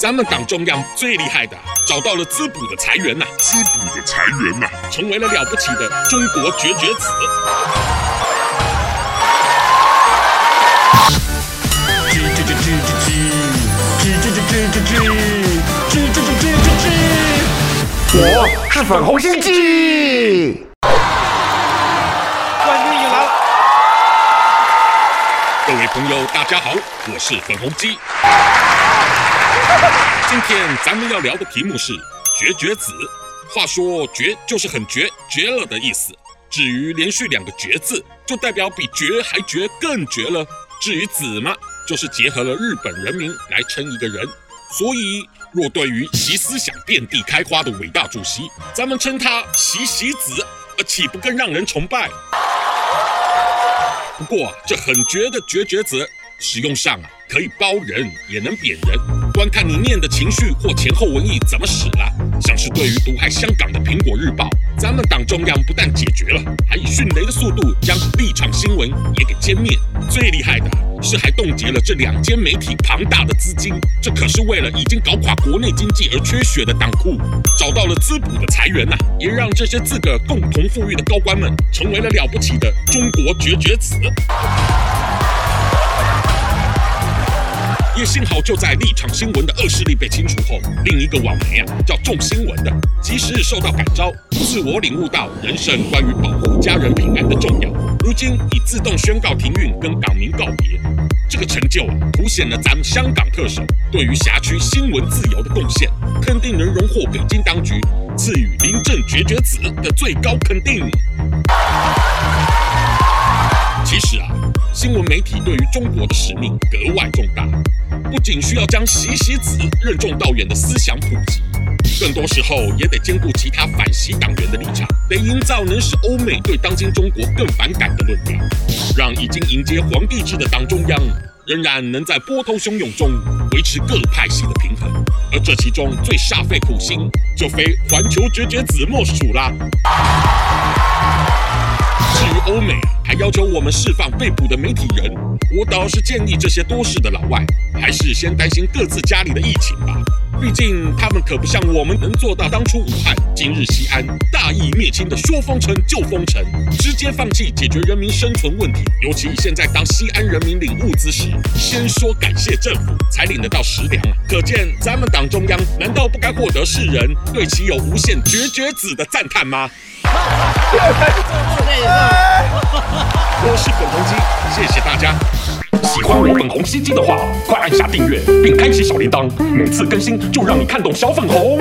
咱们党中央最厉害的，找到了滋补的财源呐、滋补的财源呐、成为了了不起的中国绝绝子。我是粉红心了。各位朋友，大家好，我是粉红鸡。今天咱们要聊的题目是绝绝子。话说绝就是很绝绝了的意思。至于连续两个绝字，就代表比绝还绝更绝了。至于子嘛，就是结合了日本人名来称一个人。所以，若对于习思想遍地开花的伟大主席，咱们称他习习子，呃岂不更让人崇拜？不过，这很绝的绝绝子，使用上啊，可以包人，也能贬人。观看你念的情绪或前后文意怎么使了，像是对于毒害香港的《苹果日报》，咱们党中央不但解决了，还以迅雷的速度将立场新闻也给歼灭。最厉害的是还冻结了这两间媒体庞大的资金，这可是为了已经搞垮国内经济而缺血的党库，找到了滋补的财源呐、也让这些自个共同富裕的高官们成为了了不起的中国绝绝子。也幸好，就在立场新闻的恶势力被清除后，另一个网媒啊，叫众新闻的，及时受到感召，自我领悟到人生关于保护家人平安的重要。如今已自动宣告停运，跟港民告别。这个成就啊，凸显了咱们香港特首对于辖区新闻自由的贡献，肯定能荣获北京当局赐予“临阵绝绝子”的最高肯定。其实啊，新闻媒体对于中国的使命格外重大。不仅需要将习习子任重道远的思想普及，更多时候也得兼顾其他反习党员的立场，得营造能使欧美对当今中国更反感的论调，让已经迎接皇帝制的党中央仍然能在波涛汹涌中维持各派系的平衡。而这其中最煞费苦心，就非环球绝绝子莫属啦。至于欧美，还要求我们释放被捕的媒体人，我倒是建议这些多事的老外，还是先担心各自家里的疫情吧。毕竟他们可不像我们能做到当初武汉、今日西安大义灭亲的说封城就封城，直接放弃解决人民生存问题。尤其现在当西安人民领物资时，先说感谢政府才领得到食粮啊！可见咱们党中央难道不该获得世人对其有无限绝绝子的赞叹吗？我是粉红鸡，谢谢大家。喜欢我粉红心机的话，快按下订阅并开启小铃铛，每次更新就让你看懂小粉红。